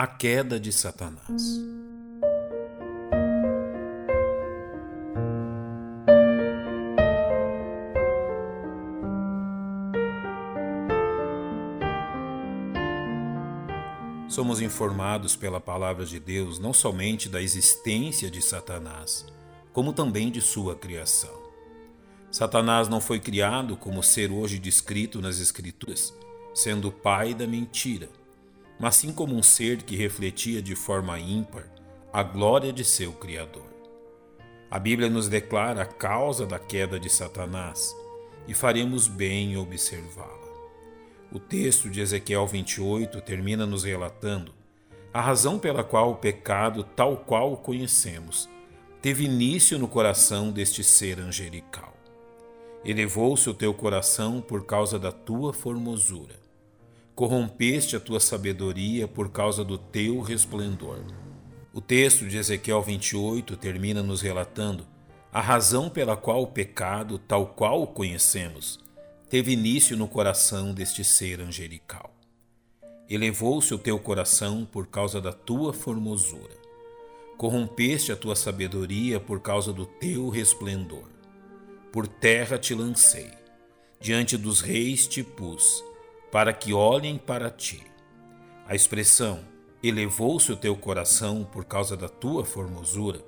A queda de Satanás. Somos informados pela palavra de Deus não somente da existência de Satanás, como também de sua criação. Satanás não foi criado como ser hoje descrito nas Escrituras, sendo o pai da mentira mas sim como um ser que refletia de forma ímpar a glória de seu Criador. A Bíblia nos declara a causa da queda de Satanás e faremos bem em observá-la. O texto de Ezequiel 28 termina nos relatando a razão pela qual o pecado, tal qual o conhecemos, teve início no coração deste ser angelical. Elevou-se o teu coração por causa da tua formosura corrompeste a tua sabedoria por causa do teu resplendor. O texto de Ezequiel 28 termina nos relatando a razão pela qual o pecado, tal qual o conhecemos, teve início no coração deste ser angelical. Elevou-se o teu coração por causa da tua formosura. Corrompeste a tua sabedoria por causa do teu resplendor. Por terra te lancei, diante dos reis te pus, para que olhem para ti. A expressão elevou-se o teu coração por causa da tua formosura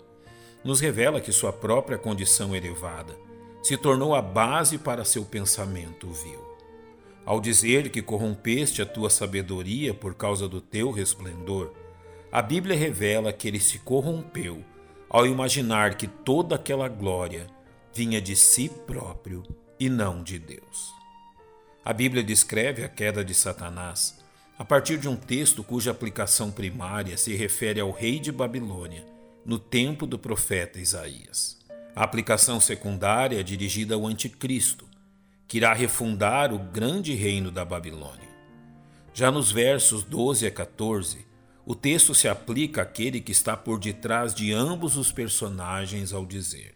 nos revela que sua própria condição elevada se tornou a base para seu pensamento vil. Ao dizer que corrompeste a tua sabedoria por causa do teu resplendor, a Bíblia revela que ele se corrompeu ao imaginar que toda aquela glória vinha de si próprio e não de Deus. A Bíblia descreve a queda de Satanás a partir de um texto cuja aplicação primária se refere ao rei de Babilônia, no tempo do profeta Isaías. A aplicação secundária é dirigida ao Anticristo, que irá refundar o grande reino da Babilônia. Já nos versos 12 a 14, o texto se aplica àquele que está por detrás de ambos os personagens ao dizer: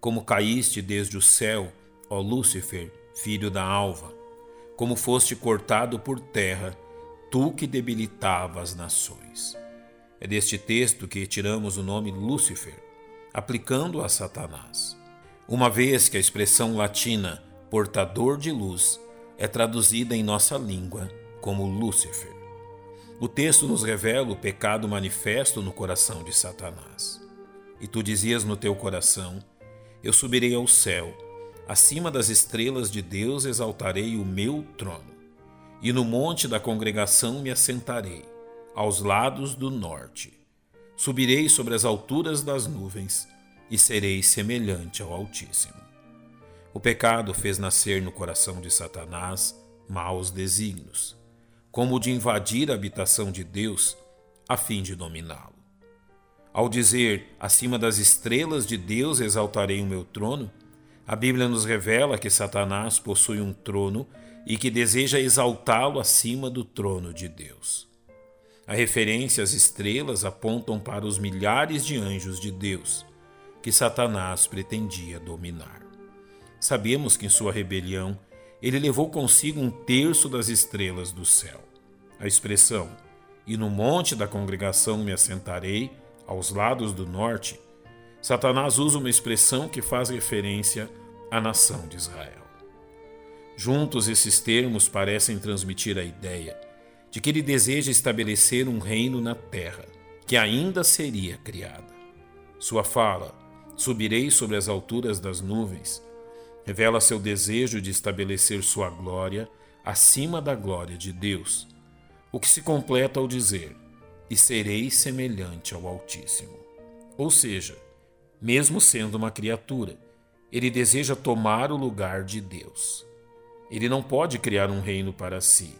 Como caíste desde o céu, ó Lúcifer, filho da alva, como foste cortado por terra, tu que debilitava as nações. É deste texto que tiramos o nome Lúcifer, aplicando a Satanás. Uma vez que a expressão latina portador de luz é traduzida em nossa língua como Lúcifer. O texto nos revela o pecado manifesto no coração de Satanás. E tu dizias no teu coração: Eu subirei ao céu Acima das estrelas de Deus exaltarei o meu trono, e no monte da congregação me assentarei, aos lados do norte. Subirei sobre as alturas das nuvens e serei semelhante ao Altíssimo. O pecado fez nascer no coração de Satanás maus desígnios, como o de invadir a habitação de Deus a fim de dominá-lo. Ao dizer, acima das estrelas de Deus exaltarei o meu trono, a Bíblia nos revela que Satanás possui um trono e que deseja exaltá-lo acima do trono de Deus. A referência às estrelas apontam para os milhares de anjos de Deus que Satanás pretendia dominar. Sabemos que em sua rebelião ele levou consigo um terço das estrelas do céu. A expressão e no monte da congregação me assentarei, aos lados do norte, Satanás usa uma expressão que faz referência à nação de Israel. Juntos, esses termos parecem transmitir a ideia de que ele deseja estabelecer um reino na terra, que ainda seria criada. Sua fala, subirei sobre as alturas das nuvens, revela seu desejo de estabelecer sua glória acima da glória de Deus, o que se completa ao dizer: E serei semelhante ao Altíssimo. Ou seja, mesmo sendo uma criatura. Ele deseja tomar o lugar de Deus. Ele não pode criar um reino para si,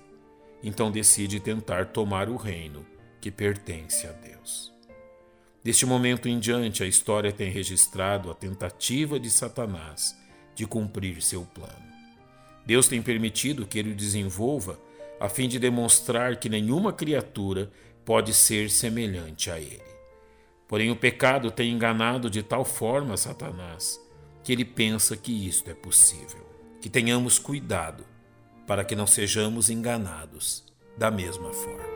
então decide tentar tomar o reino que pertence a Deus. Deste momento em diante, a história tem registrado a tentativa de Satanás de cumprir seu plano. Deus tem permitido que ele o desenvolva a fim de demonstrar que nenhuma criatura pode ser semelhante a ele. Porém, o pecado tem enganado de tal forma Satanás que ele pensa que isto é possível. Que tenhamos cuidado para que não sejamos enganados da mesma forma.